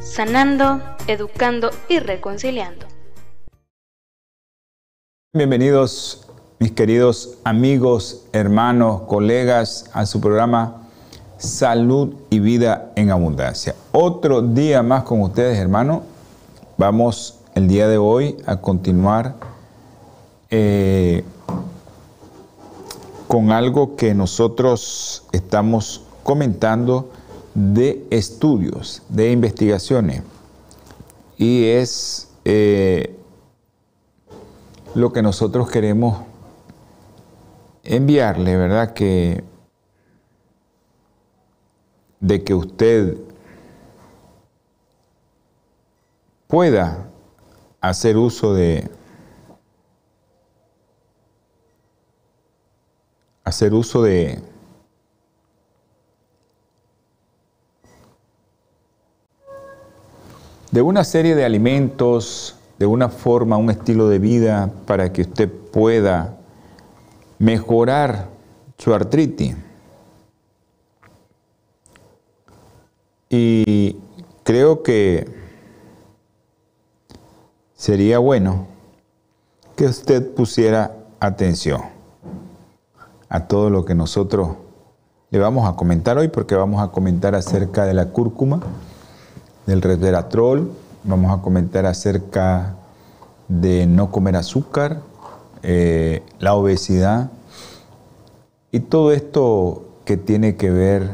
sanando, educando y reconciliando. Bienvenidos mis queridos amigos, hermanos, colegas a su programa Salud y Vida en Abundancia. Otro día más con ustedes, hermano. Vamos el día de hoy a continuar eh, con algo que nosotros estamos comentando de estudios, de investigaciones. Y es eh, lo que nosotros queremos enviarle, ¿verdad? Que de que usted pueda hacer uso de hacer uso de de una serie de alimentos, de una forma, un estilo de vida para que usted pueda mejorar su artritis. Y creo que sería bueno que usted pusiera atención a todo lo que nosotros le vamos a comentar hoy, porque vamos a comentar acerca de la cúrcuma, del resveratrol, vamos a comentar acerca de no comer azúcar, eh, la obesidad y todo esto que tiene que ver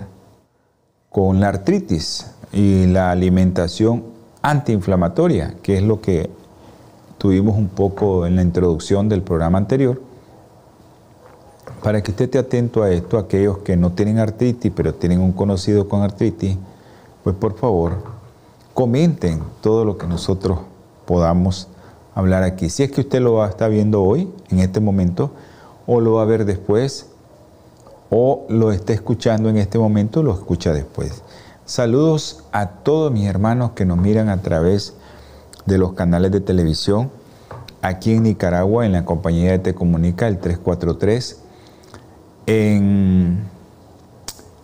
con la artritis y la alimentación antiinflamatoria, que es lo que tuvimos un poco en la introducción del programa anterior. Para que usted esté atento a esto, aquellos que no tienen artritis, pero tienen un conocido con artritis, pues por favor, comenten todo lo que nosotros podamos hablar aquí. Si es que usted lo está viendo hoy, en este momento, o lo va a ver después, o lo está escuchando en este momento, lo escucha después. Saludos a todos mis hermanos que nos miran a través de los canales de televisión aquí en Nicaragua, en la compañía de Te Comunica, el 343, en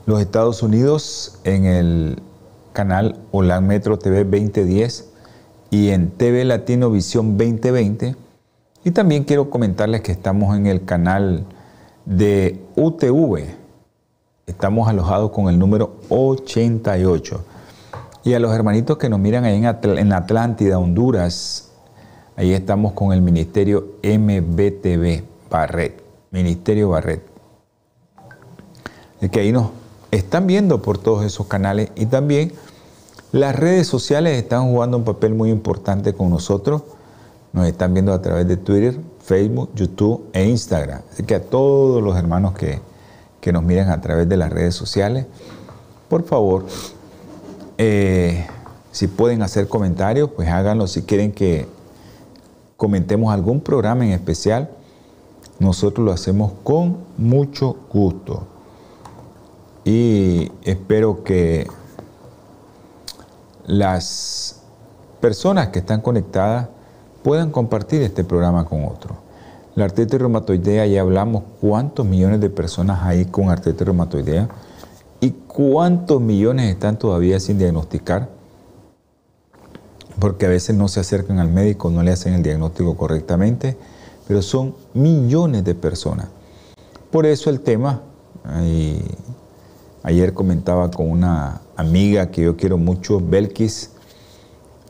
los Estados Unidos, en el canal Holan Metro TV 2010 y en TV Latino Visión 2020. Y también quiero comentarles que estamos en el canal de UTV. Estamos alojados con el número 88. Y a los hermanitos que nos miran ahí en, Atlántida, Honduras, ahí estamos con el Ministerio MBTV Barret, Ministerio Barret. Es que ahí nos están viendo por todos esos canales y también las redes sociales están jugando un papel muy importante con nosotros. Nos están viendo a través de Twitter, Facebook, YouTube e Instagram. Así que a todos los hermanos que, nos miran a través de las redes sociales, por favor, eh, si pueden hacer comentarios, pues háganlo. Si quieren que comentemos algún programa en especial, nosotros lo hacemos con mucho gusto. Y espero que las personas que están conectadas puedan compartir este programa con otros. La artritis reumatoidea, ya hablamos cuántos millones de personas hay con artritis reumatoidea y cuántos millones están todavía sin diagnosticar, porque a veces no se acercan al médico, no le hacen el diagnóstico correctamente, pero son millones de personas. Por eso el tema, ayer comentaba con una amiga que yo quiero mucho, Belkis,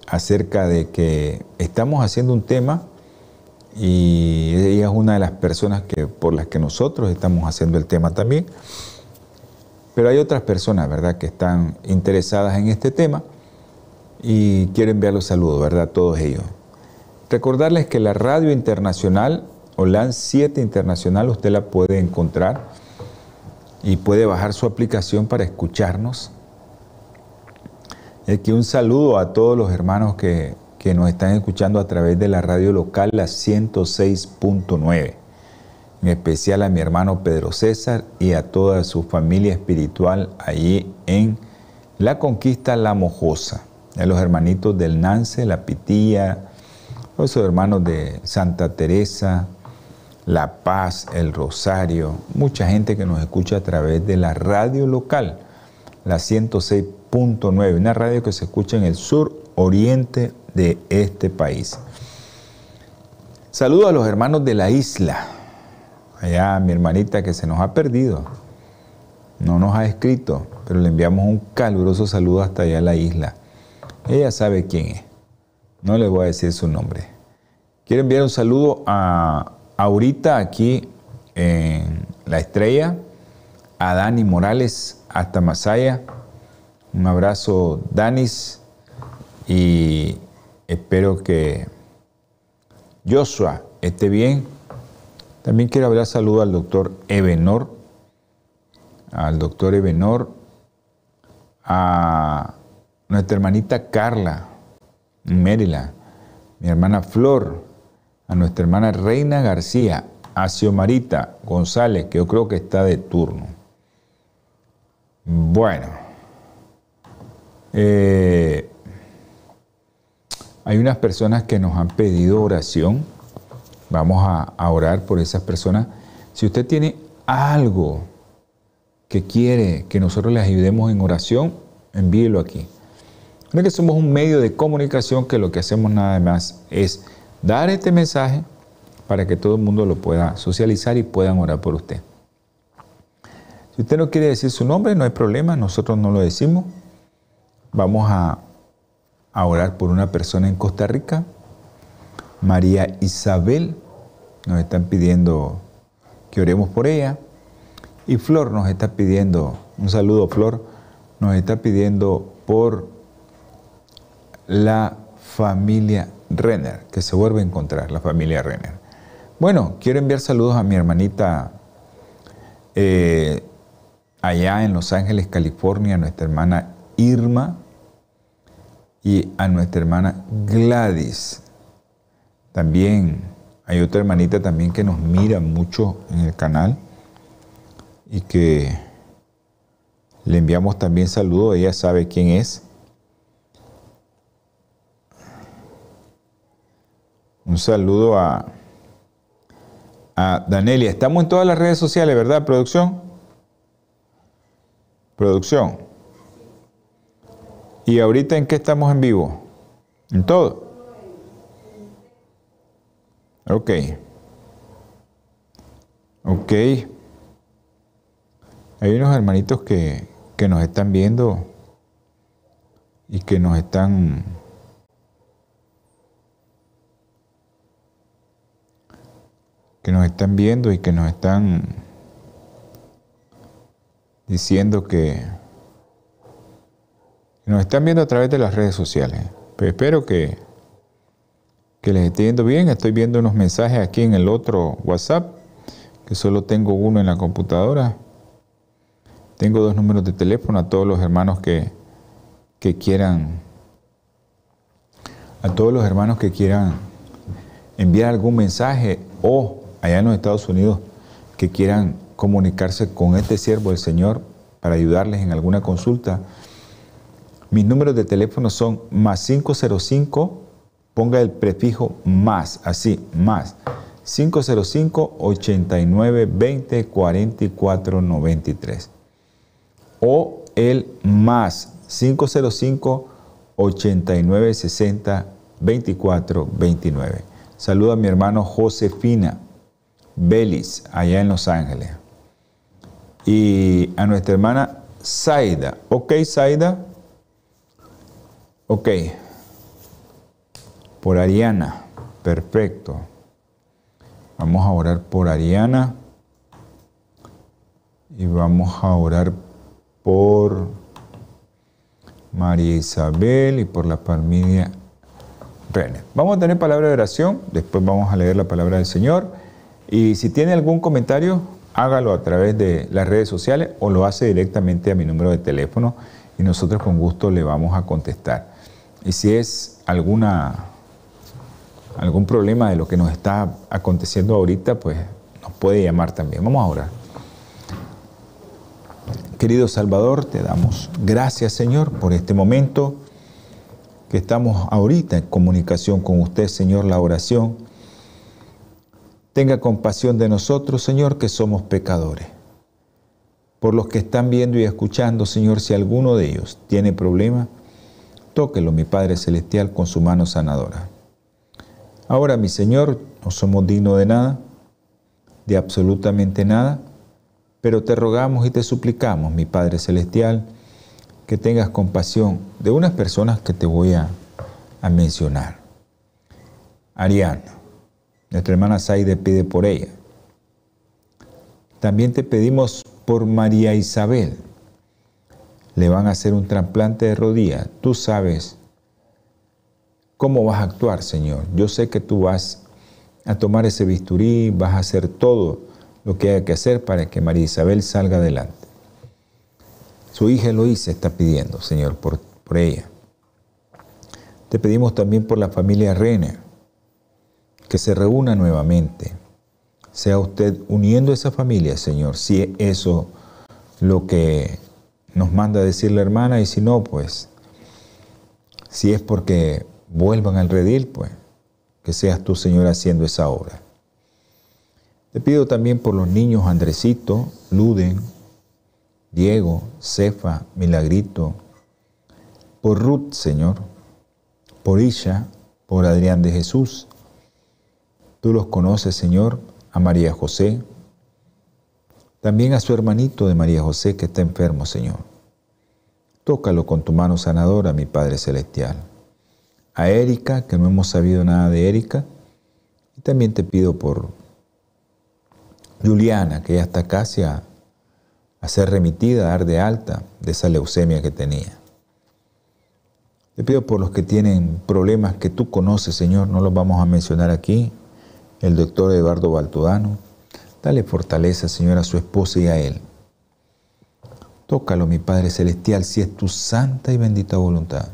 acerca de que estamos haciendo un tema y ella es una de las personas que, por las que nosotros estamos haciendo el tema también. Pero hay otras personas, ¿verdad?, que están interesadas en este tema y quiero enviarles saludos, ¿verdad?, a todos ellos. Recordarles que la radio internacional, OLAN 7 Internacional, usted la puede encontrar y puede bajar su aplicación para escucharnos Aquí un saludo a todos los hermanos que, que nos están escuchando a través de la radio local, la 106.9. En especial a mi hermano Pedro César y a toda su familia espiritual allí en La Conquista La Mojosa. A los hermanitos del Nance, La Pitilla, los hermanos de Santa Teresa, La Paz, El Rosario, mucha gente que nos escucha a través de la radio local, la 106.9, una radio que se escucha en el sur oriente de este país. Saludo a los hermanos de la isla, allá mi hermanita que se nos ha perdido, no nos ha escrito, pero le enviamos un caluroso saludo hasta allá a la isla. Ella sabe quién es, no le voy a decir su nombre. Quiero enviar un saludo a ahorita aquí en La Estrella, a Dani Morales hasta Masaya. Un abrazo, Danis, y espero que Joshua esté bien. También quiero hablar saludo al doctor Ebenor, al doctor Ebenor, a nuestra hermanita Carla, Maryland, mi hermana Flor, a nuestra hermana Reina García, a Xiomarita González, que yo creo que está de turno. Bueno, eh, hay unas personas que nos han pedido oración. Vamos a, orar por esas personas. Si usted tiene algo que quiere que nosotros les ayudemos en oración, envíelo aquí. No que somos un medio de comunicación que lo que hacemos nada más es dar este mensaje para que todo el mundo lo pueda socializar y puedan orar por usted. Si usted no quiere decir su nombre, no hay problema, nosotros no lo decimos. Vamos a, orar por una persona en Costa Rica, María Isabel, nos están pidiendo que oremos por ella. Y Flor nos está pidiendo, un saludo Flor, nos está pidiendo por la familia Renner, que se vuelve a encontrar, la familia Renner. Bueno, quiero enviar saludos a mi hermanita eh, allá en Los Ángeles, California, a nuestra hermana Irma y a nuestra hermana Gladys. También hay otra hermanita también que nos mira mucho en el canal y que le enviamos también saludos, ella sabe quién es. Un saludo a, a Danelia. Estamos en todas las redes sociales, ¿verdad, producción? Producción. ¿Y ahorita en qué estamos en vivo? En todo. Ok. Ok. Hay unos hermanitos que, que nos están viendo y que nos están que nos están viendo y que nos están diciendo que, nos están viendo a través de las redes sociales. Pero espero que, que les esté yendo bien. Estoy viendo unos mensajes aquí en el otro WhatsApp, que solo tengo uno en la computadora. Tengo dos números de teléfono a todos los hermanos que, que quieran, a todos los hermanos que quieran enviar algún mensaje o allá en los Estados Unidos que quieran comunicarse con este siervo del Señor para ayudarles en alguna consulta, mis números de teléfono son más 505, ponga el prefijo más, así, más, 505 89 20 44 93 o el más 505 89 60 24 29. Saluda a mi hermano Josefina Belis, allá en Los Ángeles. Y a nuestra hermana Zaida. Ok, Zaida. Ok. Por Ariana. Perfecto. Vamos a orar por Ariana. Y vamos a orar por María Isabel y por la familia René. Vamos a tener palabra de oración. Después vamos a leer la palabra del Señor. Y si tiene algún comentario, hágalo a través de las redes sociales o lo hace directamente a mi número de teléfono y nosotros con gusto le vamos a contestar. Y si es alguna, algún problema de lo que nos está aconteciendo ahorita, pues nos puede llamar también. Vamos a orar. Querido Salvador, te damos gracias Señor por este momento que estamos ahorita en comunicación con usted, Señor, la oración. Tenga compasión de nosotros, Señor, que somos pecadores. Por los que están viendo y escuchando, Señor, si alguno de ellos tiene problema, tóquelo, mi Padre Celestial, con su mano sanadora. Ahora, mi Señor, no somos dignos de nada, de absolutamente nada, pero te rogamos y te suplicamos, mi Padre Celestial, que tengas compasión de unas personas que te voy a, mencionar. Ariana, nuestra hermana Saide pide por ella. También te pedimos por María Isabel. Le van a hacer un trasplante de rodilla. Tú sabes cómo vas a actuar, Señor. Yo sé que tú vas a tomar ese bisturí, vas a hacer todo lo que haya que hacer para que María Isabel salga adelante. Su hija Eloísa está pidiendo, Señor, por, por ella. Te pedimos también por la familia Renner, que se reúna nuevamente. Sea usted uniendo esa familia, Señor, si eso lo que nos manda decir la hermana, y si no, pues, si es porque vuelvan al redil, pues, que seas tú, Señor, haciendo esa obra. Te pido también por los niños Andresito, Luden, Diego, Cefa, Milagrito, por Ruth, Señor, por Isha, por Adrián de Jesús. Tú los conoces, Señor, a María José, también a su hermanito de María José que está enfermo, Señor. Tócalo con tu mano sanadora, mi Padre Celestial. A Erika, que no hemos sabido nada de Erika, y también te pido por Juliana, que ya está casi a ser remitida, a dar de alta de esa leucemia que tenía. Te pido por los que tienen problemas que tú conoces, Señor, no los vamos a mencionar aquí, el doctor Eduardo Baltodano. Dale fortaleza, Señor, a su esposa y a él. Tócalo, mi Padre Celestial, si es tu santa y bendita voluntad.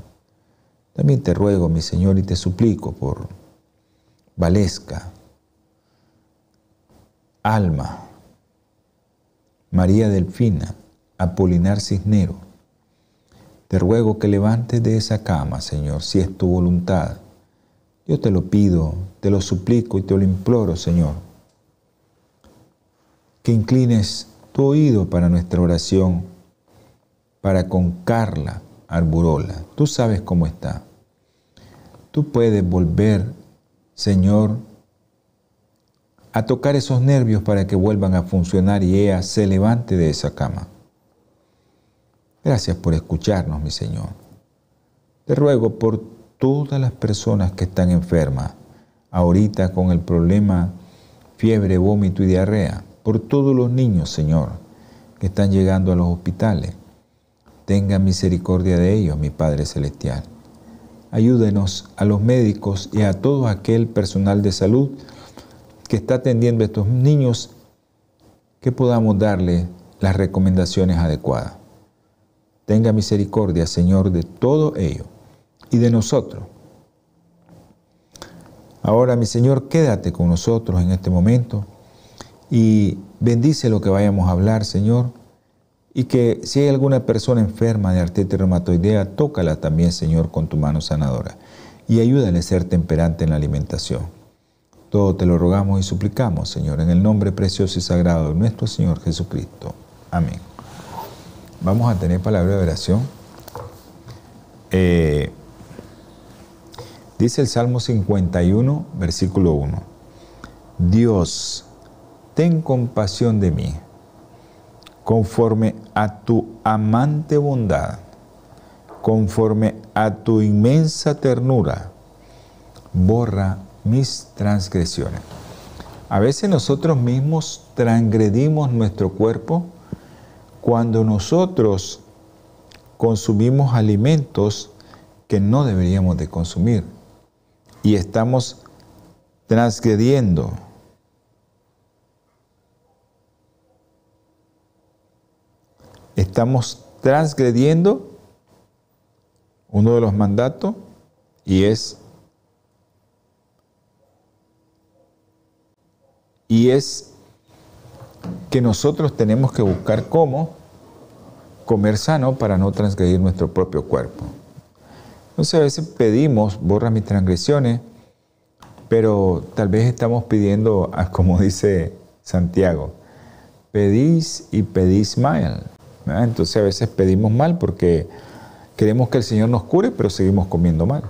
También te ruego, mi Señor, y te suplico por Valesca, Alma, María Delfina, Apolinar Cisnero, te ruego que levantes de esa cama, Señor, si es tu voluntad. Yo te lo pido, te lo suplico y te lo imploro, Señor. Que inclines tu oído para nuestra oración, para con Carla Arburola. Tú sabes cómo está. Tú puedes volver, Señor, a tocar esos nervios para que vuelvan a funcionar y ella se levante de esa cama. Gracias por escucharnos, mi Señor. Te ruego por todas las personas que están enfermas, ahorita con el problema fiebre, vómito y diarrea, por todos los niños, Señor, que están llegando a los hospitales. Tenga misericordia de ellos, mi Padre Celestial. Ayúdenos a los médicos y a todo aquel personal de salud que está atendiendo a estos niños, que podamos darle las recomendaciones adecuadas. Tenga misericordia, Señor, de todo ello y de nosotros. Ahora, mi Señor, quédate con nosotros en este momento y bendice lo que vayamos a hablar, Señor. Y que si hay alguna persona enferma de artritis reumatoidea, tócala también, Señor, con tu mano sanadora. Y ayúdale a ser temperante en la alimentación. Todo te lo rogamos y suplicamos, Señor, en el nombre precioso y sagrado de nuestro Señor Jesucristo. Amén. Vamos a tener palabra de oración. Eh, dice el Salmo 51, versículo 1. Dios, ten compasión de mí, conforme a tu amante bondad, conforme a tu inmensa ternura, borra mis transgresiones. A veces nosotros mismos transgredimos nuestro cuerpo cuando nosotros consumimos alimentos que no deberíamos de consumir y estamos transgrediendo. Estamos transgrediendo uno de los mandatos y es y es que nosotros tenemos que buscar cómo comer sano para no transgredir nuestro propio cuerpo. Entonces a veces pedimos, borra mis transgresiones, pero tal vez estamos pidiendo, como dice Santiago, pedís y pedís mal. Entonces a veces pedimos mal porque queremos que el Señor nos cure, pero seguimos comiendo mal.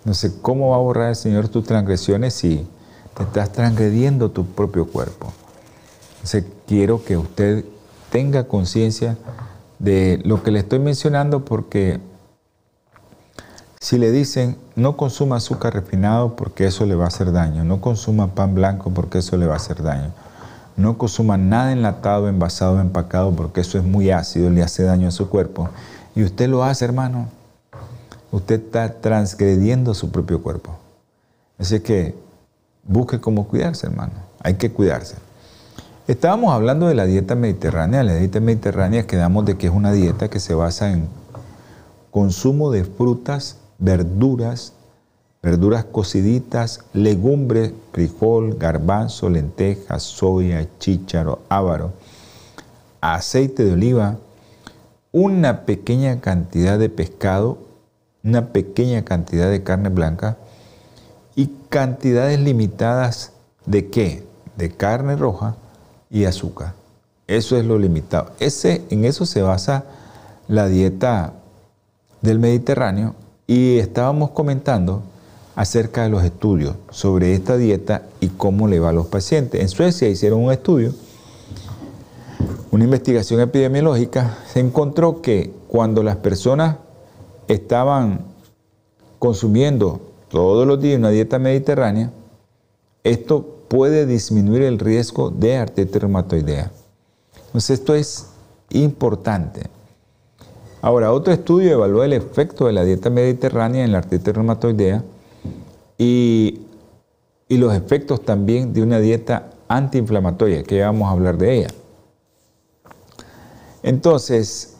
Entonces, ¿cómo va a borrar el Señor tus transgresiones si te estás transgrediendo tu propio cuerpo? Entonces, quiero que usted tenga conciencia de lo que le estoy mencionando porque si le dicen no consuma azúcar refinado porque eso le va a hacer daño, no consuma pan blanco porque eso le va a hacer daño, no consuma nada enlatado, envasado, empacado porque eso es muy ácido, le hace daño a su cuerpo, y usted lo hace, hermano, usted está transgrediendo su propio cuerpo. Así que busque cómo cuidarse, hermano. Hay que cuidarse. Estábamos hablando de la dieta mediterránea. La dieta mediterránea quedamos de que es una dieta que se basa en consumo de frutas, verduras, verduras cociditas, legumbres, frijol, garbanzo, lentejas, soya, chícharo, ávaro, aceite de oliva, una pequeña cantidad de pescado, una pequeña cantidad de carne blanca y cantidades limitadas de qué? De carne roja, y azúcar. Eso es lo limitado. Ese, en eso se basa la dieta del Mediterráneo y estábamos comentando acerca de los estudios sobre esta dieta y cómo le va a los pacientes. En Suecia hicieron un estudio, una investigación epidemiológica, se encontró que cuando las personas estaban consumiendo todos los días una dieta mediterránea, esto puede disminuir el riesgo de artritis reumatoidea. Entonces esto es importante. Ahora, otro estudio evaluó el efecto de la dieta mediterránea en la artritis reumatoidea y, y los efectos también de una dieta antiinflamatoria, que ya vamos a hablar de ella. Entonces,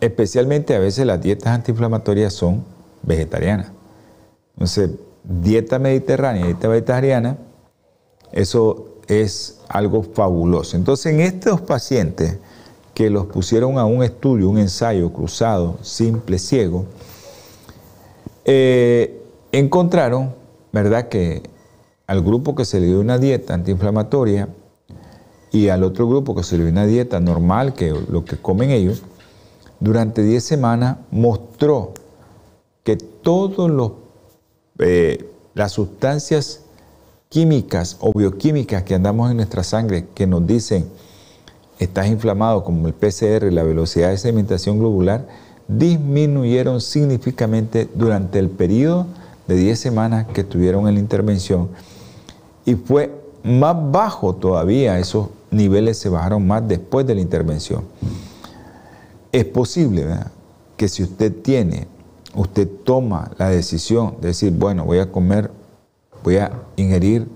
especialmente a veces las dietas antiinflamatorias son vegetarianas. Entonces, dieta mediterránea dieta vegetariana eso es algo fabuloso. Entonces, en estos pacientes que los pusieron a un estudio, un ensayo cruzado, simple, ciego, eh, encontraron, ¿verdad?, que al grupo que se le dio una dieta antiinflamatoria y al otro grupo que se le dio una dieta normal, que lo que comen ellos, durante 10 semanas mostró que todas eh, las sustancias químicas o bioquímicas que andamos en nuestra sangre que nos dicen estás inflamado, como el PCR, la velocidad de sedimentación globular, disminuyeron significativamente durante el periodo de 10 semanas que estuvieron en la intervención y fue más bajo todavía, esos niveles se bajaron más después de la intervención. Es posible que si usted tiene, usted toma la decisión de decir, bueno, voy a comer Voy a ingerir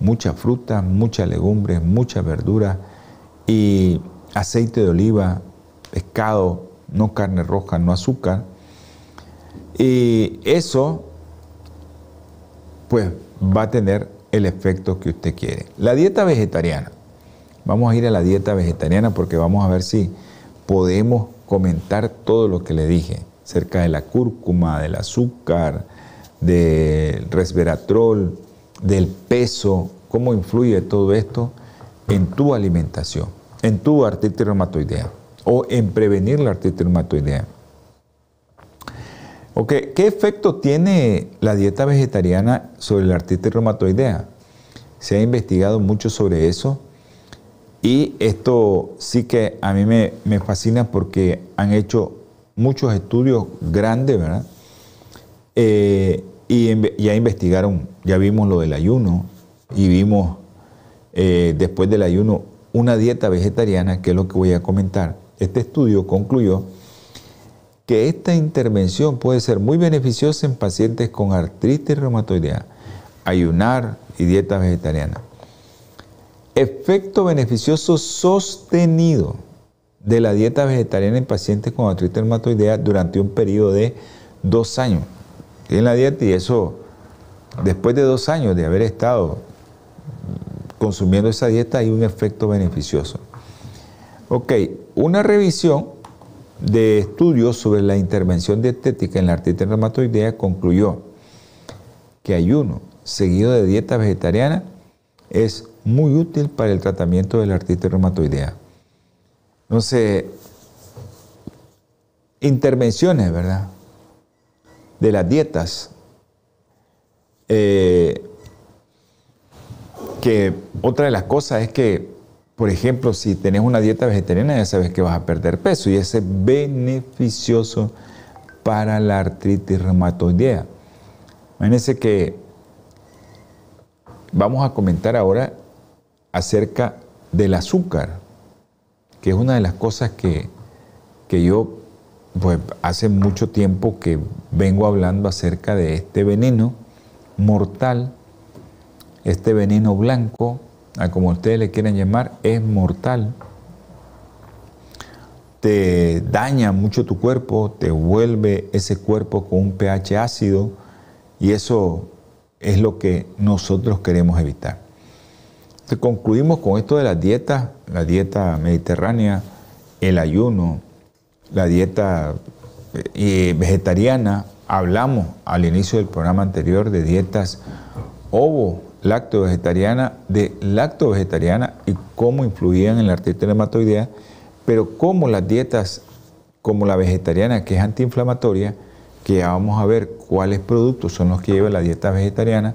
mucha fruta, mucha legumbre, mucha verdura y aceite de oliva, pescado, no carne roja, no azúcar. Y eso, pues, va a tener el efecto que usted quiere. La dieta vegetariana. Vamos a ir a la dieta vegetariana porque vamos a ver si podemos comentar todo lo que le dije acerca de la cúrcuma, del azúcar, del resveratrol, del peso, cómo influye todo esto en tu alimentación, en tu artritis reumatoidea o en prevenir la artritis reumatoidea. ¿Qué efecto tiene la dieta vegetariana sobre la artritis reumatoidea? Se ha investigado mucho sobre eso y esto sí que a mí me, me fascina porque han hecho muchos estudios grandes, ¿verdad? Eh, y ya investigaron, ya vimos lo del ayuno y vimos eh, después del ayuno una dieta vegetariana, que es lo que voy a comentar. Este estudio concluyó que esta intervención puede ser muy beneficiosa en pacientes con artritis reumatoidea, ayunar y dieta vegetariana. Efecto beneficioso sostenido. de la dieta vegetariana en pacientes con artritis reumatoidea durante un periodo de dos años. En la dieta y eso, después de dos años de haber estado consumiendo esa dieta, hay un efecto beneficioso. Ok, una revisión de estudios sobre la intervención dietética en la artritis reumatoidea concluyó que ayuno seguido de dieta vegetariana es muy útil para el tratamiento de la artritis reumatoidea. Entonces, intervenciones, ¿verdad? De las dietas. Eh, que otra de las cosas es que, por ejemplo, si tenés una dieta vegetariana, ya sabes que vas a perder peso y ese es beneficioso para la artritis reumatoidea. Imagínense que vamos a comentar ahora acerca del azúcar, que es una de las cosas que, yo, pues hace mucho tiempo que vengo hablando acerca de este veneno mortal, este veneno blanco, a como ustedes le quieran llamar, es mortal. Te daña mucho tu cuerpo, te vuelve ese cuerpo con un pH ácido y eso es lo que nosotros queremos evitar. Concluimos con esto de las dietas, la dieta mediterránea, el ayuno, la dieta eh, vegetariana. Hablamos al inicio del programa anterior de dietas ovo, lacto vegetariana, de lacto vegetariana y cómo influían en la artritis reumatoidea, pero cómo las dietas como la vegetariana, que es antiinflamatoria, que vamos a ver cuáles productos son los que lleva la dieta vegetariana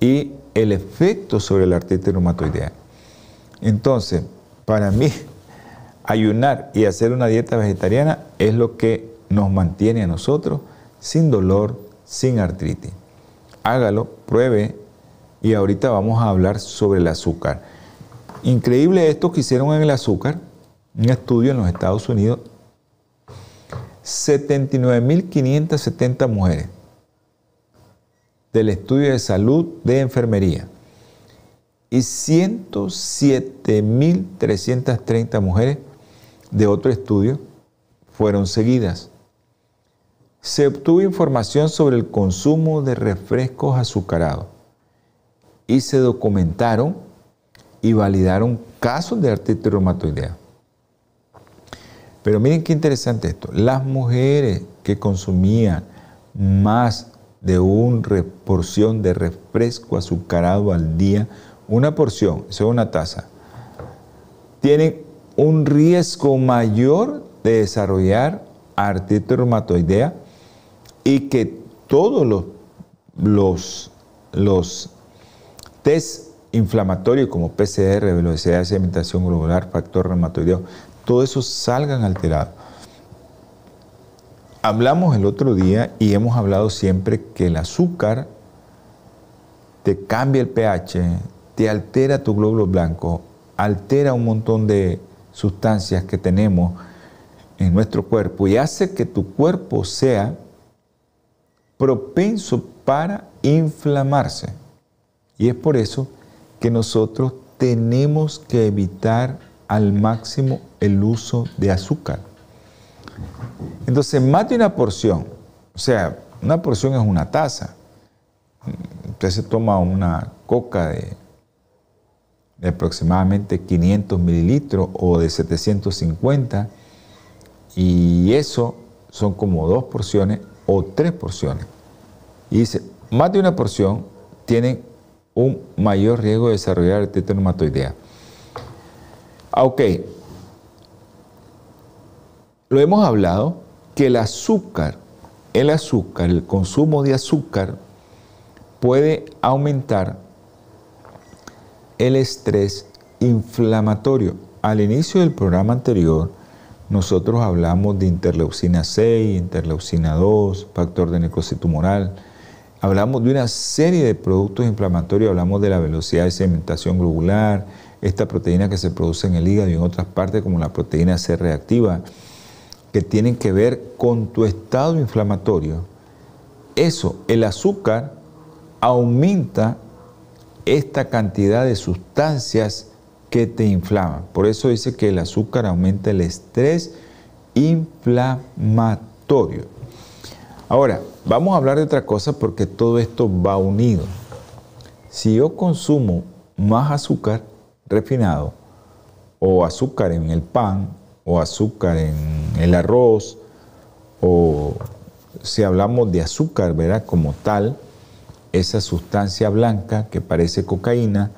y el efecto sobre la artritis reumatoidea. Entonces, para mí, ayunar y hacer una dieta vegetariana es lo que nos mantiene a nosotros sin dolor, sin artritis. Hágalo, pruebe y ahorita vamos a hablar sobre el azúcar. Increíble esto que hicieron en el azúcar, un estudio en los Estados Unidos 79.570 mujeres del estudio de salud de enfermería y 107.330 mujeres de otro estudio fueron seguidas. Se obtuvo información sobre el consumo de refrescos azucarados y se documentaron y validaron casos de artritis reumatoidea. Pero miren qué interesante esto. Las mujeres que consumían más de una porción de refresco azucarado al día, una porción, eso es una taza, tienen un riesgo mayor de desarrollar artritis reumatoidea y que todos los, los, los test inflamatorios como PCR, velocidad de sedimentación globular, factor reumatoideo, todo eso salgan alterados. Hablamos el otro día y hemos hablado siempre que el azúcar te cambia el pH, te altera tu glóbulo blanco, altera un montón de sustancias que tenemos en nuestro cuerpo y hace que tu cuerpo sea propenso para inflamarse. Y es por eso que nosotros tenemos que evitar al máximo el uso de azúcar. Entonces, más de una porción, o sea, una porción es una taza. Usted se toma una coca de, aproximadamente 500 mililitros o de 750 y eso son como dos porciones o tres porciones. Y dice, más de una porción tienen un mayor riesgo de desarrollar artritis reumatoidea. Ok, lo hemos hablado que el azúcar, el azúcar, el consumo de azúcar puede aumentar el estrés inflamatorio. Al inicio del programa anterior, nosotros hablamos de interleucina 6, interleucina 2, factor de necrosis tumoral. Hablamos de una serie de productos inflamatorios, hablamos de la velocidad de sedimentación globular, esta proteína que se produce en el hígado y en otras partes como la proteína C reactiva, que tienen que ver con tu estado inflamatorio. Eso, el azúcar aumenta esta cantidad de sustancias que te inflama. Por eso dice que el azúcar aumenta el estrés inflamatorio. Ahora, vamos a hablar de otra cosa porque todo esto va unido. Si yo consumo más azúcar refinado, o azúcar en el pan, o azúcar en el arroz, o si hablamos de azúcar, ¿verdad? Como tal, esa sustancia blanca que parece cocaína,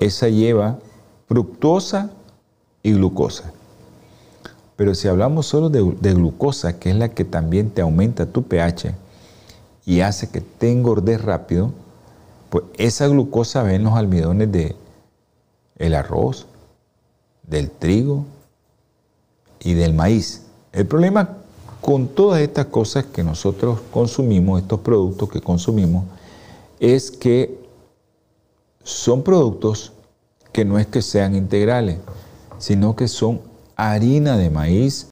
esa lleva fructosa y glucosa. Pero si hablamos solo de, glucosa, que es la que también te aumenta tu pH y hace que te engordes rápido, pues esa glucosa va en los almidones de el arroz, del trigo y del maíz. El problema con todas estas cosas que nosotros consumimos, estos productos que consumimos, es que son productos que no es que sean integrales, sino que son harina de maíz.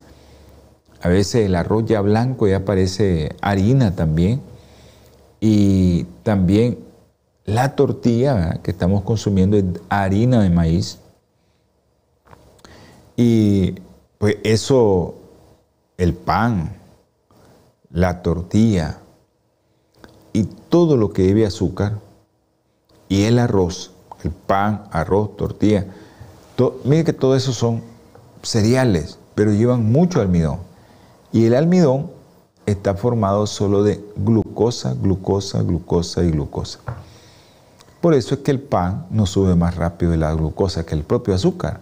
A veces el arroz ya blanco ya parece harina también. Y también la tortilla que estamos consumiendo es harina de maíz. Y pues eso, el pan, la tortilla y todo lo que lleve azúcar y el arroz, el pan, arroz, tortilla, miren que todo eso son cereales, pero llevan mucho almidón. Y el almidón está formado solo de glucosa, glucosa, glucosa y glucosa. Por eso es que el pan no sube más rápido de la glucosa que el propio azúcar.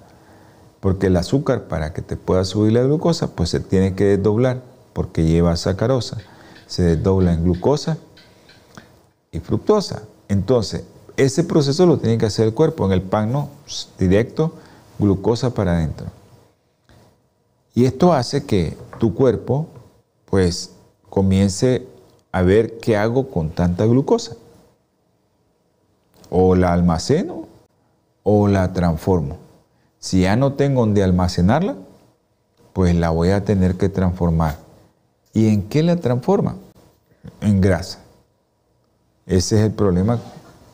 Porque el azúcar, para que te pueda subir la glucosa, pues se tiene que desdoblar, porque lleva sacarosa. Se desdobla en glucosa y fructosa. Entonces, ese proceso lo tiene que hacer el cuerpo. En el pan no, directo, glucosa para adentro. Y esto hace que tu cuerpo pues comience a ver qué hago con tanta glucosa. O la almaceno o la transformo. Si ya no tengo donde almacenarla, pues la voy a tener que transformar. ¿Y en qué la transforma? En grasa. Ese es el problema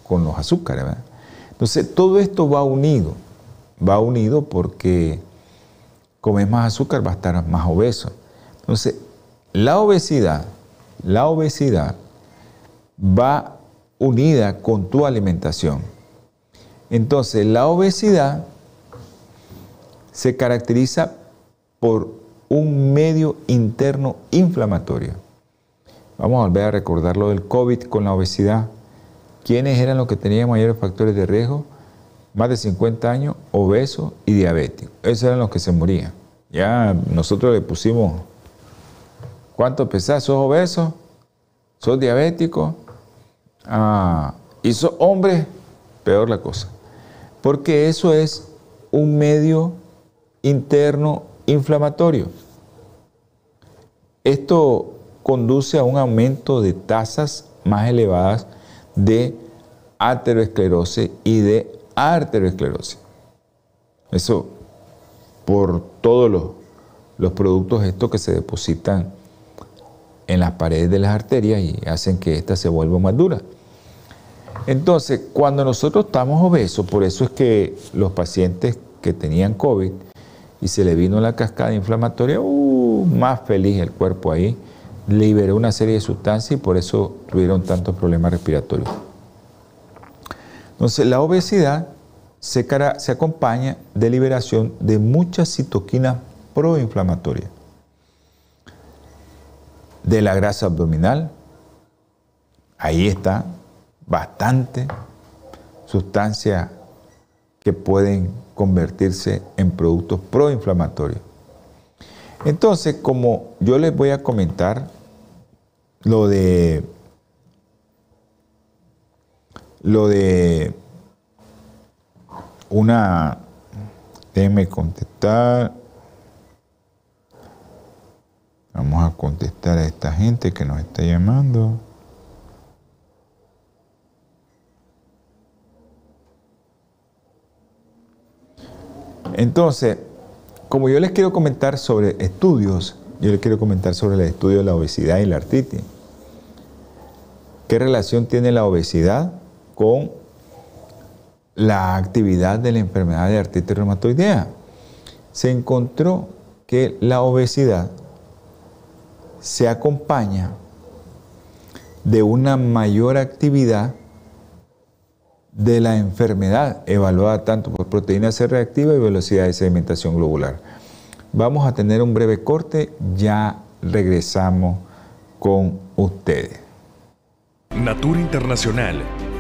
con los azúcares. Entonces, todo esto va unido. Va unido porque comes más azúcar, va a estar más obeso. Entonces, la obesidad, la obesidad va unida con tu alimentación. Entonces, la obesidad se caracteriza por un medio interno inflamatorio. Vamos a volver a recordar lo del COVID con la obesidad. ¿Quiénes eran los que tenían mayores factores de riesgo? Más de 50 años, obeso y diabético. Esos eran los que se morían. Ya nosotros le pusimos, ¿cuánto pesas? ¿Sos obeso? ¿Sos diabético? Ah, y sos hombre, peor la cosa. Porque eso es un medio interno inflamatorio. Esto conduce a un aumento de tasas más elevadas de aterosclerosis y de arteriosclerosis. Eso por todos los, productos estos que se depositan en las paredes de las arterias y hacen que éstas se vuelvan más duras. Entonces, cuando nosotros estamos obesos, por eso es que los pacientes que tenían COVID y se le vino la cascada inflamatoria, uh, más feliz el cuerpo ahí, liberó una serie de sustancias y por eso tuvieron tantos problemas respiratorios. Entonces, la obesidad se, acompaña de liberación de muchas citoquinas proinflamatorias. De la grasa abdominal, ahí está bastante sustancias que pueden convertirse en productos proinflamatorios. Entonces, como yo les voy a comentar lo de lo de una, déjenme contestar. Vamos a contestar a esta gente que nos está llamando. Entonces, como yo les quiero comentar sobre estudios, yo les quiero comentar sobre el estudio de la obesidad y la artritis. ¿Qué relación tiene la obesidad con la actividad de la enfermedad de artritis reumatoidea. Se encontró que la obesidad se acompaña de una mayor actividad de la enfermedad, evaluada tanto por proteína C reactiva y velocidad de sedimentación globular. Vamos a tener un breve corte, ya regresamos con ustedes. Natura Internacional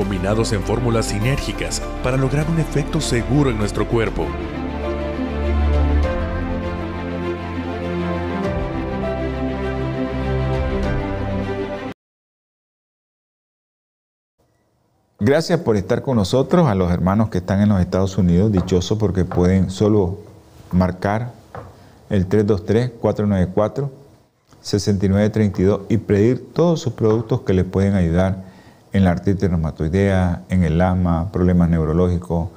combinados en fórmulas sinérgicas para lograr un efecto seguro en nuestro cuerpo. Gracias por estar con nosotros, a los hermanos que están en los Estados Unidos, dichosos porque pueden solo marcar el 323-494-6932 y pedir todos sus productos que les pueden ayudar en la artritis reumatoidea, en el asma, problemas neurológicos,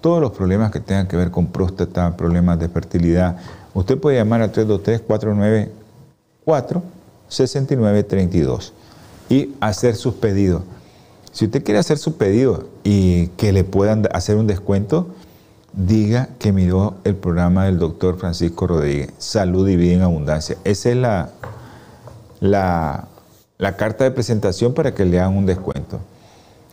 todos los problemas que tengan que ver con próstata, problemas de fertilidad. Usted puede llamar al 323-494-6932 y hacer sus pedidos. Si usted quiere hacer su pedido y que le puedan hacer un descuento, diga que miró el programa del doctor Francisco Rodríguez, Salud y Vida en Abundancia. Esa es la, la, la carta de presentación para que le hagan un descuento.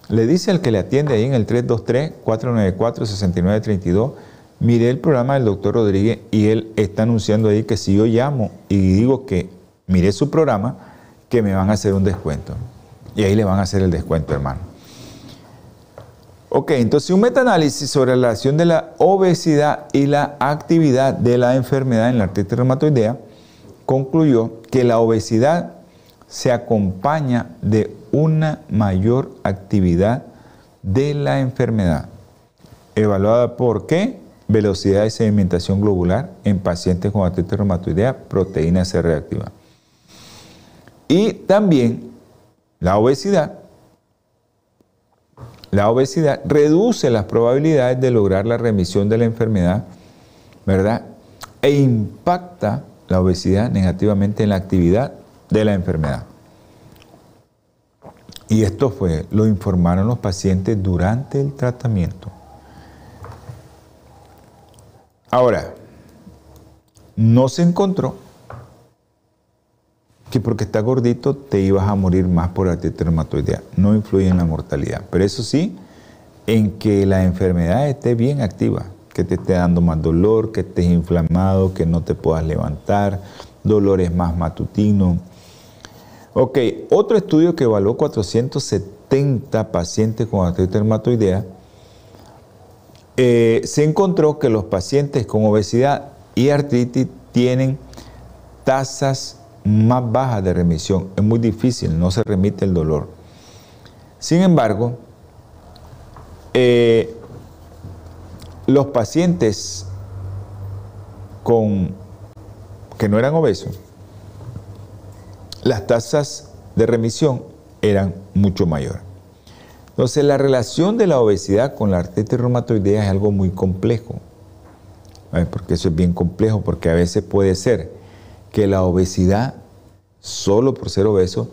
Le dice al que le atiende ahí en el 323-494-6932, mire el programa del doctor Rodríguez y él está anunciando ahí que si yo llamo y digo que mire su programa, que me van a hacer un descuento. Y ahí le van a hacer el descuento, hermano. Ok, entonces un metaanálisis sobre la relación de la obesidad y la actividad de la enfermedad en la artritis reumatoidea concluyó que la obesidad se acompaña de una mayor actividad de la enfermedad, evaluada por qué? Velocidad de sedimentación globular en pacientes con artritis reumatoidea, proteína C reactiva. Y también la obesidad, la obesidad reduce las probabilidades de lograr la remisión de la enfermedad, ¿verdad? E impacta la obesidad negativamente en la actividad de la enfermedad. Y esto fue, lo informaron los pacientes durante el tratamiento. Ahora, no se encontró que porque está gordito te ibas a morir más por artritis reumatoidea. No influye en la mortalidad. Pero eso sí, en que la enfermedad esté bien activa, que te esté dando más dolor, que estés inflamado, que no te puedas levantar, dolores más matutinos. Ok, otro estudio que evaluó 470 pacientes con artritis reumatoidea, eh, se encontró que los pacientes con obesidad y artritis tienen tasas más baja de remisión. Es muy difícil, no se remite el dolor. Sin embargo, eh, los pacientes con, que no eran obesos, las tasas de remisión eran mucho mayores. Entonces, la relación de la obesidad con la artritis reumatoidea es algo muy complejo. Porque eso es bien complejo, porque a veces puede ser que la obesidad, solo por ser obeso,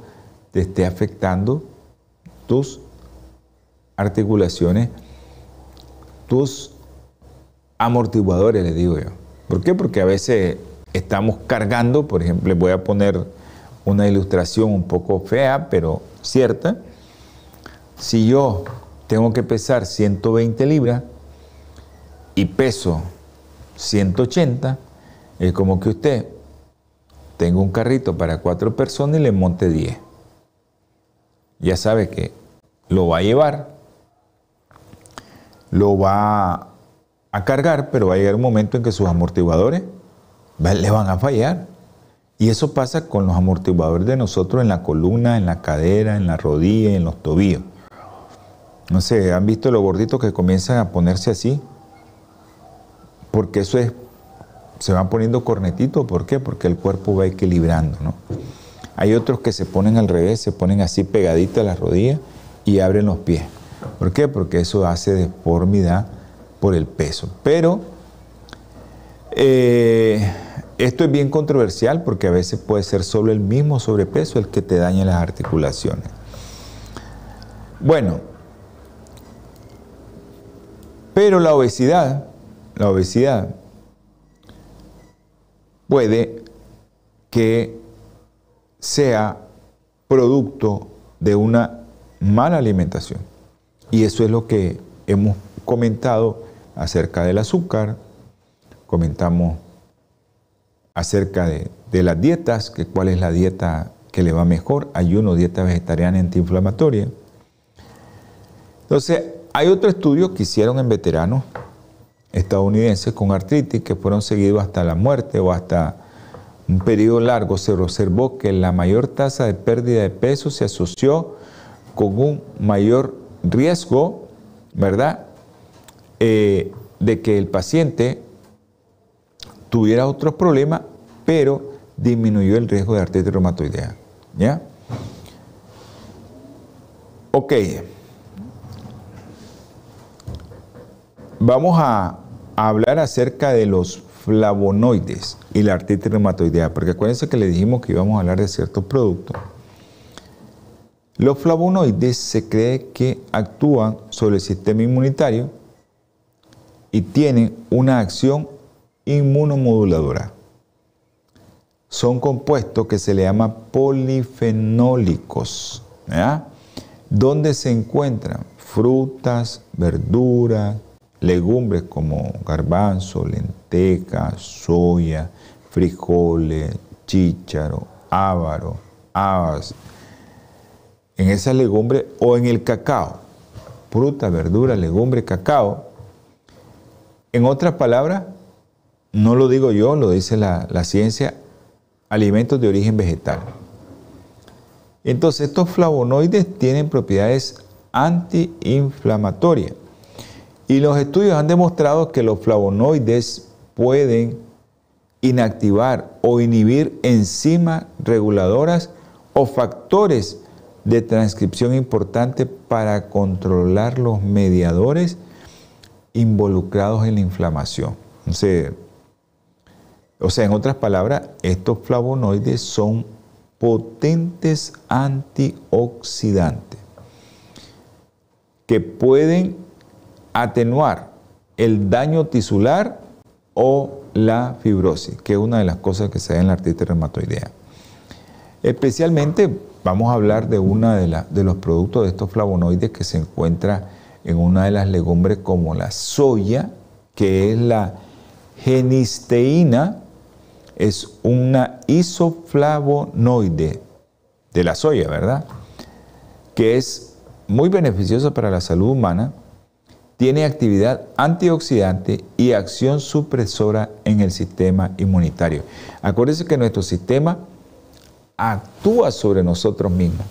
te esté afectando tus articulaciones, tus amortiguadores, le digo yo. ¿Por qué? Porque a veces estamos cargando, por ejemplo, les voy a poner una ilustración un poco fea, pero cierta. Si yo tengo que pesar 120 libras y peso 180, es como que usted tengo un carrito para cuatro personas y le monte 10. Ya sabe que lo va a llevar, lo va a cargar, pero va a llegar un momento en que sus amortiguadores le van a fallar. Y eso pasa con los amortiguadores de nosotros en la columna, en la cadera, en la rodilla, en los tobillos. No sé, ¿han visto los gorditos que comienzan a ponerse así? Porque eso es se van poniendo cornetitos. ¿Por qué? Porque el cuerpo va equilibrando, ¿no? Hay otros que se ponen al revés, se ponen así pegaditas a las rodillas y abren los pies. ¿Por qué? Porque eso hace deformidad por el peso. Pero eh, esto es bien controversial porque a veces puede ser solo el mismo sobrepeso el que te daña las articulaciones. Bueno, pero la obesidad, la obesidad puede que sea producto de una mala alimentación. Y eso es lo que hemos comentado acerca del azúcar, comentamos acerca de, las dietas, que cuál es la dieta que le va mejor, ayuno, dieta vegetariana antiinflamatoria. Entonces, hay otro estudio que hicieron en veteranos estadounidenses con artritis que fueron seguidos hasta la muerte o hasta un periodo largo. Se observó que la mayor tasa de pérdida de peso se asoció con un mayor riesgo, ¿verdad?, eh, de que el paciente tuviera otros problemas, pero disminuyó el riesgo de artritis reumatoidea. ¿Ya? Ok. Vamos a, hablar acerca de los flavonoides y la artritis reumatoidea, porque acuérdense que le dijimos que íbamos a hablar de ciertos productos. Los flavonoides se cree que actúan sobre el sistema inmunitario y tienen una acción inmunomoduladora. Son compuestos que se le llama polifenólicos, donde se encuentran frutas, verduras, legumbres como garbanzo, lenteja, soya, frijoles, chícharo, ávaro, habas, en esas legumbres o en el cacao, fruta, verdura, legumbre, cacao. En otras palabras, no lo digo yo, lo dice la, ciencia, alimentos de origen vegetal. Entonces, estos flavonoides tienen propiedades antiinflamatorias. Y los estudios han demostrado que los flavonoides pueden inactivar o inhibir enzimas reguladoras o factores de transcripción importantes para controlar los mediadores involucrados en la inflamación. Entonces, o sea, en otras palabras, estos flavonoides son potentes antioxidantes que pueden atenuar el daño tisular o la fibrosis, que es una de las cosas que se da en la artritis reumatoidea. Especialmente vamos a hablar de uno de, de los productos de estos flavonoides que se encuentra en una de las legumbres como la soya, que es la genisteína, es una isoflavonoide de la soya, ¿verdad? Que es muy beneficiosa para la salud humana, tiene actividad antioxidante y acción supresora en el sistema inmunitario. Acuérdense que nuestro sistema actúa sobre nosotros mismos,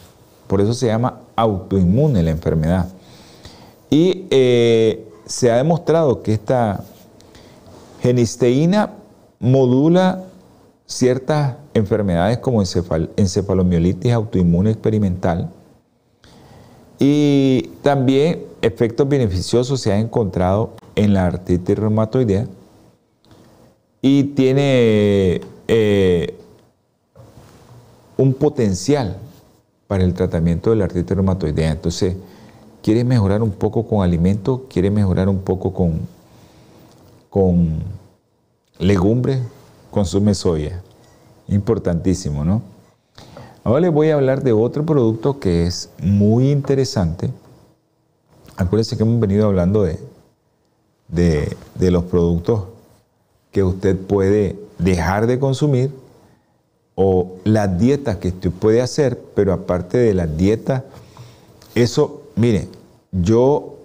por eso se llama autoinmune la enfermedad. Y eh, se ha demostrado que esta genisteína modula ciertas enfermedades como encefalomielitis autoinmune experimental y también efectos beneficiosos se han encontrado en la artritis reumatoidea y tiene eh, un potencial para el tratamiento de la artritis reumatoidea. Entonces, quiere mejorar un poco con alimentos, quiere mejorar un poco con, con legumbres, consume soya. Importantísimo, ¿no? Ahora les voy a hablar de otro producto que es muy interesante. Acuérdense que hemos venido hablando de, de, de los productos que usted puede dejar de consumir o las dietas que usted puede hacer, pero aparte de las dietas, eso, mire, yo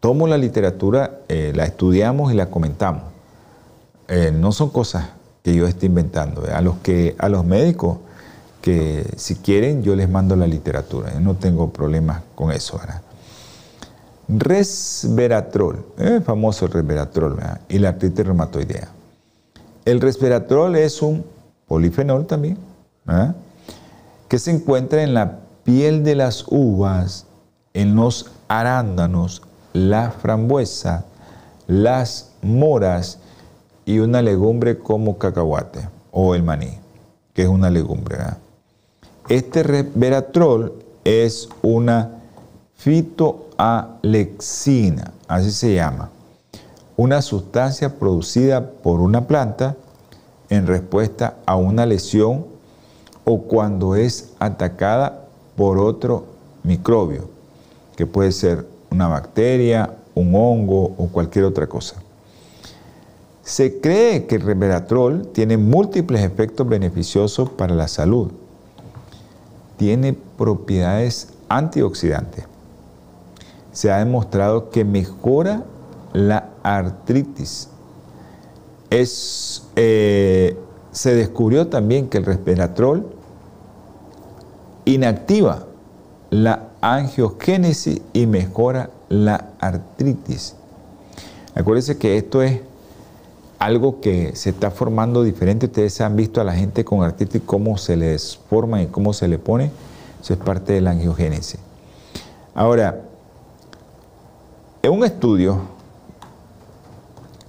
tomo la literatura, eh, la estudiamos y la comentamos. Eh, no son cosas que yo esté inventando. A los, que, a los médicos que si quieren yo les mando la literatura. Yo no tengo problemas con eso. Resveratrol, el famoso resveratrol y la artritis reumatoidea. el resveratrol es un polifenol también, que se encuentra en la piel de las uvas, en los arándanos, la frambuesa, las moras y una legumbre como cacahuate o el maní, que es una legumbre. Este resveratrol es una fitoalexina, así se llama, una sustancia producida por una planta en respuesta a una lesión o cuando es atacada por otro microbio, que puede ser una bacteria, un hongo o cualquier otra cosa. Se cree que el resveratrol tiene múltiples efectos beneficiosos para la salud. Tiene propiedades antioxidantes. Se ha demostrado que mejora la artritis. Es, eh, se descubrió también que el resveratrol inactiva la angiogénesis y mejora la artritis. Acuérdense que esto es algo que se está formando diferente. Ustedes han visto a la gente con artritis cómo se les forma y cómo se le pone. Eso es parte de la angiogénesis. Ahora, en un estudio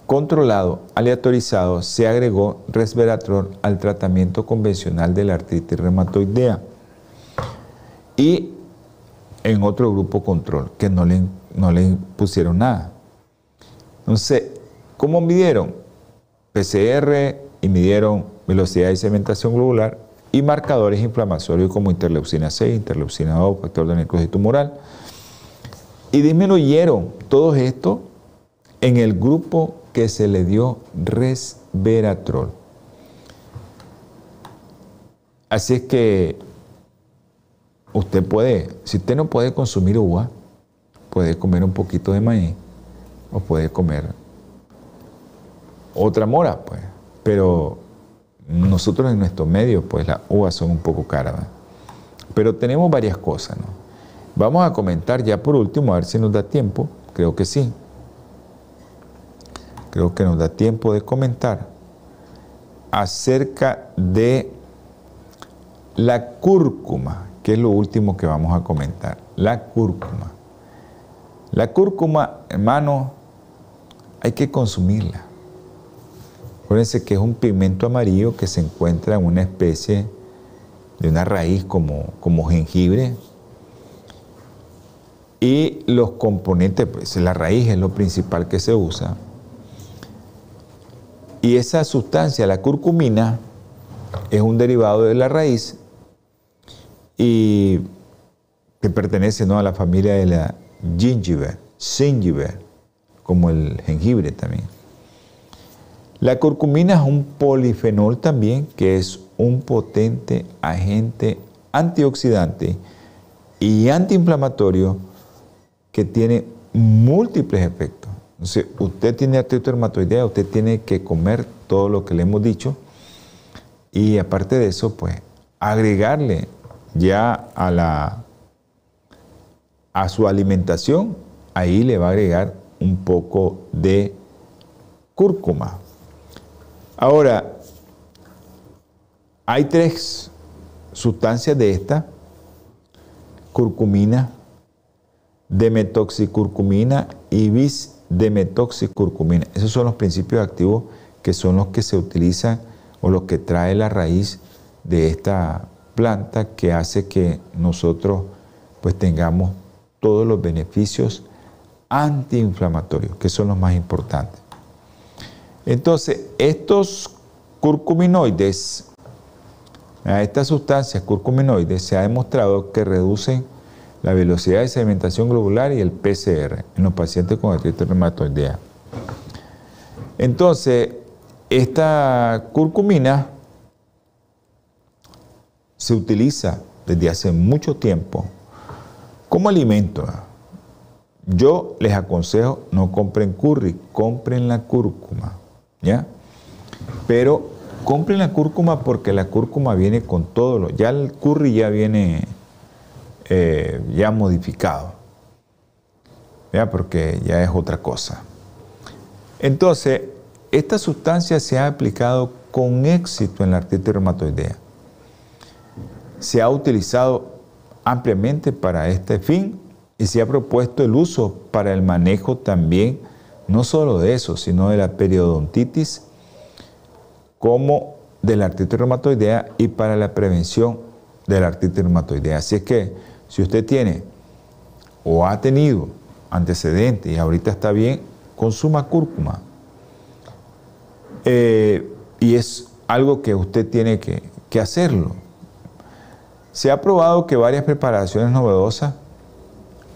controlado, aleatorizado, se agregó resveratrol al tratamiento convencional de la artritis reumatoidea y en otro grupo control que no le, no le pusieron nada. Entonces, ¿cómo midieron? PCR y midieron velocidad de segmentación globular y marcadores inflamatorios como interleucina 6, interleucina 2, factor de necrosis tumoral. Y disminuyeron todo esto en el grupo que se le dio resveratrol. Así es que usted puede, si usted no puede consumir uva, puede comer un poquito de maíz o puede comer otra mora, pues. Pero nosotros en nuestro medio, pues las uvas son un poco caras. Pero tenemos varias cosas, ¿no? Vamos a comentar ya por último, a ver si nos da tiempo. Creo que sí. Creo que nos da tiempo de comentar acerca de la cúrcuma, que es lo último que vamos a comentar. La cúrcuma. La cúrcuma, hermano, hay que consumirla. Acuérdense que es un pigmento amarillo que se encuentra en una especie de una raíz como, como jengibre. Y los componentes, pues la raíz es lo principal que se usa. Y esa sustancia, la curcumina, es un derivado de la raíz y que pertenece ¿no? a la familia de la gingiber, gingiber, como el jengibre también. La curcumina es un polifenol también que es un potente agente antioxidante y antiinflamatorio que tiene múltiples efectos. Entonces, usted tiene artritis reumatoidea, usted tiene que comer todo lo que le hemos dicho y aparte de eso, pues agregarle ya a la a su alimentación, ahí le va a agregar un poco de cúrcuma. Ahora, hay tres sustancias de esta, curcumina, demetoxicurcumina y bis-demetoxicurcumina. Esos son los principios activos que son los que se utilizan o los que trae la raíz de esta planta que hace que nosotros pues tengamos todos los beneficios antiinflamatorios, que son los más importantes. Entonces, estos curcuminoides, estas sustancias curcuminoides, se ha demostrado que reducen la velocidad de sedimentación globular y el PCR en los pacientes con artritis reumatoidea. Entonces, esta curcumina se utiliza desde hace mucho tiempo como alimento. Yo les aconsejo no compren curry, compren la cúrcuma. ¿Ya? Pero compren la cúrcuma porque la cúrcuma viene con todo lo. Ya el curry ya viene eh, ya modificado. ¿ya? Porque ya es otra cosa. Entonces, esta sustancia se ha aplicado con éxito en la artritis reumatoidea. Se ha utilizado ampliamente para este fin y se ha propuesto el uso para el manejo también, no solo de eso, sino de la periodontitis, como de la artritis reumatoidea y para la prevención de la artritis reumatoidea. Así es que si usted tiene o ha tenido antecedentes y ahorita está bien, consuma cúrcuma. Eh, y es algo que usted tiene que, que hacerlo. Se ha probado que varias preparaciones novedosas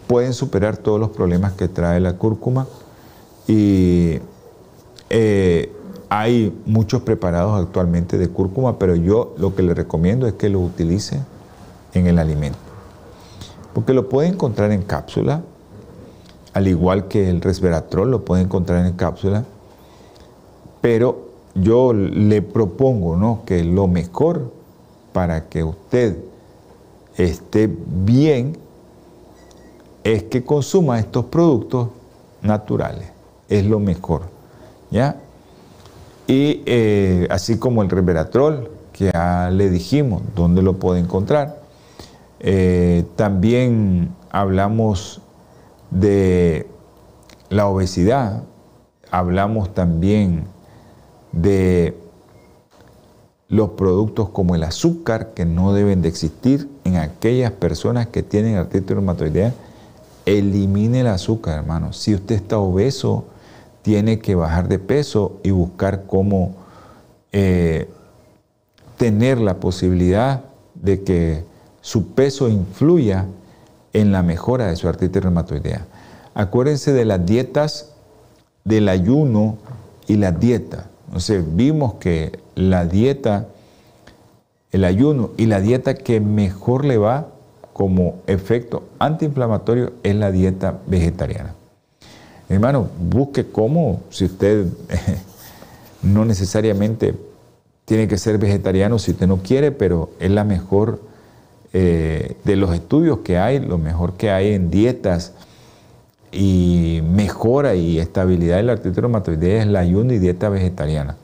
pueden superar todos los problemas que trae la cúrcuma y eh, hay muchos preparados actualmente de cúrcuma, pero yo lo que le recomiendo es que lo utilice en el alimento. Porque lo puede encontrar en cápsula, al igual que el resveratrol lo puede encontrar en cápsula, pero yo le propongo ¿no? que lo mejor para que usted esté bien es que consuma estos productos naturales. Es lo mejor. ¿Ya? Y eh, así como el reveratrol, que ya le dijimos dónde lo puede encontrar. Eh, también hablamos de la obesidad, hablamos también de los productos como el azúcar que no deben de existir en aquellas personas que tienen artritis reumatoidea. Elimine el azúcar, hermano. Si usted está obeso, tiene que bajar de peso y buscar cómo eh, tener la posibilidad de que su peso influya en la mejora de su artritis reumatoidea. Acuérdense de las dietas del ayuno y la dieta. Entonces vimos que la dieta, el ayuno y la dieta que mejor le va como efecto antiinflamatorio es la dieta vegetariana. Hermano, busque cómo, si usted no necesariamente tiene que ser vegetariano si usted no quiere, pero es la mejor eh, de los estudios que hay, lo mejor que hay en dietas y mejora y estabilidad de la artritis reumatoidea es la ayuno y dieta vegetariana.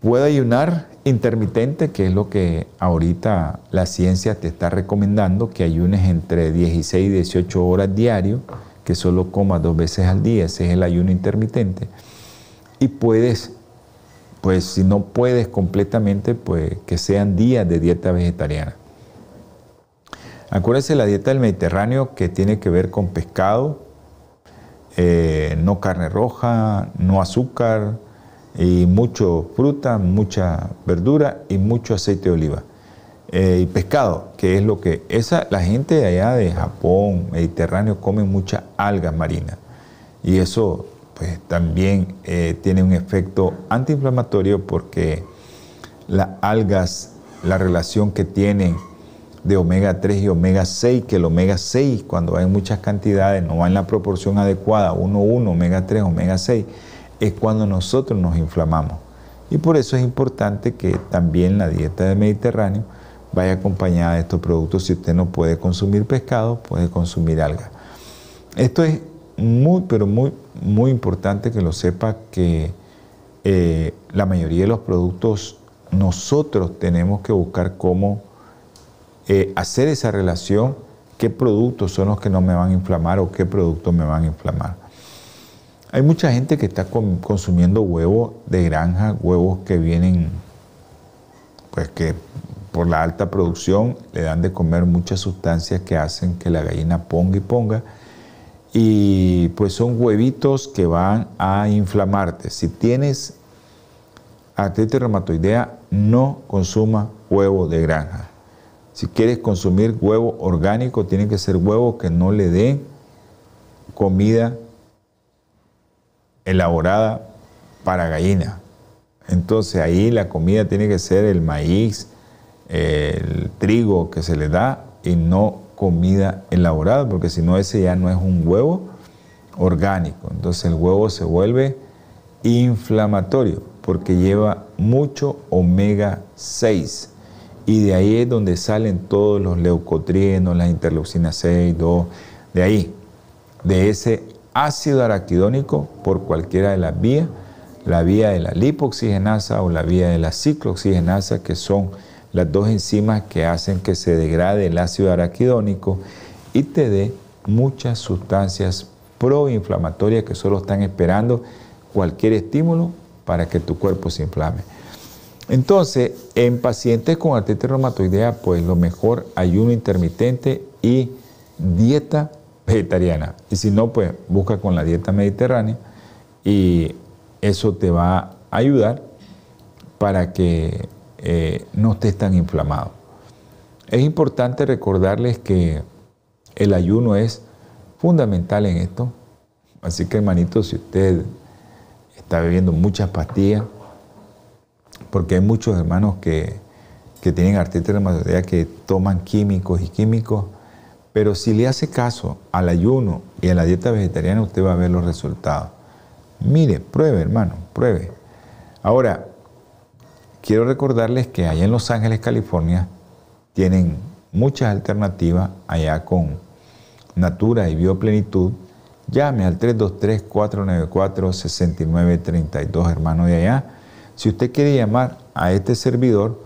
Puede ayunar intermitente, que es lo que ahorita la ciencia te está recomendando, que ayunes entre 16 y 18 horas diario que solo comas dos veces al día, ese es el ayuno intermitente. Y puedes, pues si no puedes completamente, pues que sean días de dieta vegetariana. Acuérdense la dieta del Mediterráneo que tiene que ver con pescado, eh, no carne roja, no azúcar, y mucho fruta, mucha verdura y mucho aceite de oliva. Eh, y pescado, que es lo que esa la gente de allá de Japón, Mediterráneo come mucha algas marinas y eso pues también eh, tiene un efecto antiinflamatorio porque las algas, la relación que tienen de omega 3 y omega 6, que el omega 6 cuando en muchas cantidades no va en la proporción adecuada, 1-1, omega 3, omega 6, es cuando nosotros nos inflamamos. Y por eso es importante que también la dieta del Mediterráneo vaya acompañada de estos productos. Si usted no puede consumir pescado, puede consumir alga. Esto es muy, pero muy, muy importante que lo sepa que eh, la mayoría de los productos nosotros tenemos que buscar cómo eh, hacer esa relación, qué productos son los que no me van a inflamar o qué productos me van a inflamar. Hay mucha gente que está consumiendo huevos de granja, huevos que vienen, pues que por la alta producción le dan de comer muchas sustancias que hacen que la gallina ponga y ponga. Y pues son huevitos que van a inflamarte. Si tienes artritis reumatoidea, no consuma huevo de granja. Si quieres consumir huevo orgánico, tiene que ser huevo que no le den comida elaborada para gallina. Entonces ahí la comida tiene que ser el maíz, el trigo que se le da y no comida elaborada, porque si no ese ya no es un huevo orgánico. Entonces el huevo se vuelve inflamatorio porque lleva mucho omega 6 y de ahí es donde salen todos los leucotrienos, las interleucinas 6, 2, de ahí, de ese ácido araquidónico por cualquiera de las vías, la vía de la lipoxigenasa o la vía de la ciclooxigenasa, que son las dos enzimas que hacen que se degrade el ácido araquidónico y te dé muchas sustancias proinflamatorias que solo están esperando cualquier estímulo para que tu cuerpo se inflame. Entonces, en pacientes con artritis reumatoidea, pues lo mejor ayuno intermitente y dieta vegetariana. Y si no, pues busca con la dieta mediterránea y eso te va a ayudar para que eh, no estés tan inflamado. Es importante recordarles que el ayuno es fundamental en esto. Así que hermanito, si usted está bebiendo muchas pastillas, porque hay muchos hermanos que, que tienen artritis reumatoidea que toman químicos y químicos, pero si le hace caso al ayuno y a la dieta vegetariana, usted va a ver los resultados. Mire, pruebe, hermano, pruebe. Ahora, quiero recordarles que allá en Los Ángeles, California, tienen muchas alternativas allá con Natura y Bioplenitud. Llame al 323-494-6932, hermano de allá. Si usted quiere llamar a este servidor,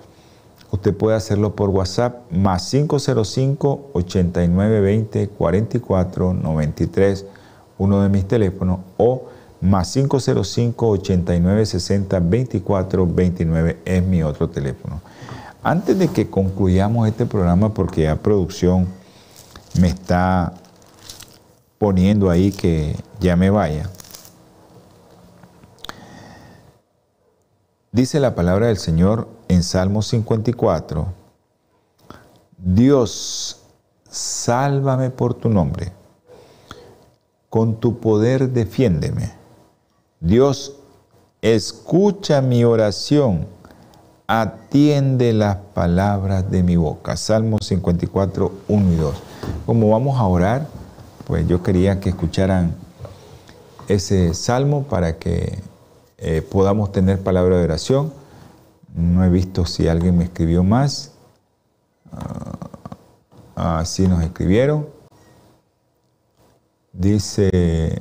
usted puede hacerlo por WhatsApp más 505-8920-4493, uno de mis teléfonos, o más 505-8960-2429 es mi otro teléfono. Antes de que concluyamos este programa, porque ya producción me está poniendo ahí que ya me vaya. Dice la palabra del Señor en Salmo 54, Dios, sálvame por tu nombre, con tu poder defiéndeme Dios, escucha mi oración, atiende las palabras de mi boca. Salmo 54, 1 y 2. Como vamos a orar, pues yo quería que escucharan ese salmo para que eh, podamos tener palabra de oración. No he visto si alguien me escribió más. así ah, nos escribieron. Dice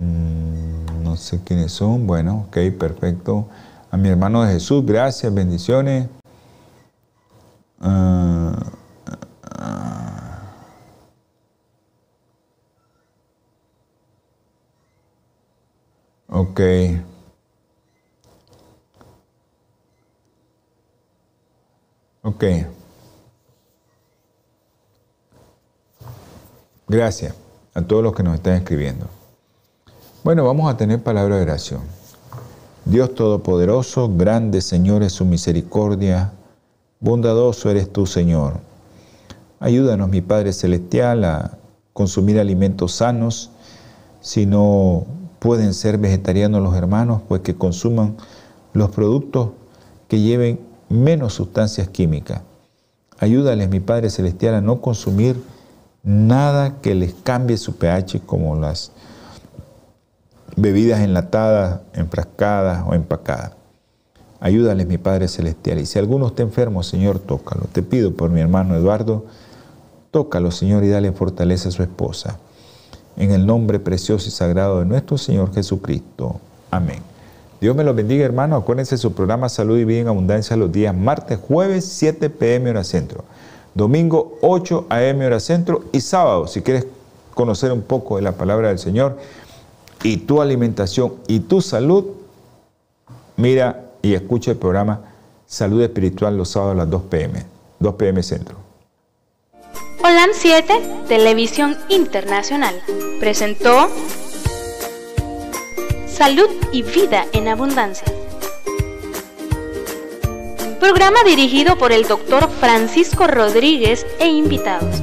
Mm, no sé quiénes son. Bueno, ok, perfecto. A mi hermano de Jesús, gracias, bendiciones. Ah, ah. ok. Ok. Gracias a todos los que nos están escribiendo. Bueno, vamos a tener palabra de oración. Dios Todopoderoso, grande Señor es su misericordia, bondadoso eres tú, Señor. Ayúdanos, mi Padre Celestial, a consumir alimentos sanos. Si no pueden ser vegetarianos los hermanos, pues que consuman los productos que lleven menos sustancias químicas. Ayúdales, mi Padre Celestial, a no consumir nada que les cambie su pH, como las bebidas enlatadas, enfrascadas o empacadas. Ayúdales, mi Padre Celestial. Y si alguno está enfermo, Señor, tócalo. Te pido por mi hermano Eduardo, tócalo, Señor, y dale fortaleza a su esposa. En el nombre precioso y sagrado de nuestro Señor Jesucristo. Amén. Dios me los bendiga, hermano. Acuérdense su programa Salud y Vida en Abundancia los días martes, jueves, 7 pm hora centro. Domingo, 8 am hora centro. Y sábado, si quieres conocer un poco de la palabra del Señor, y tu alimentación y tu salud, mira y escucha el programa Salud Espiritual los sábados a las 2 pm, 2 pm centro. Holan 7, Televisión Internacional, presentó Salud y Vida en Abundancia. Programa dirigido por el doctor Francisco Rodríguez e invitados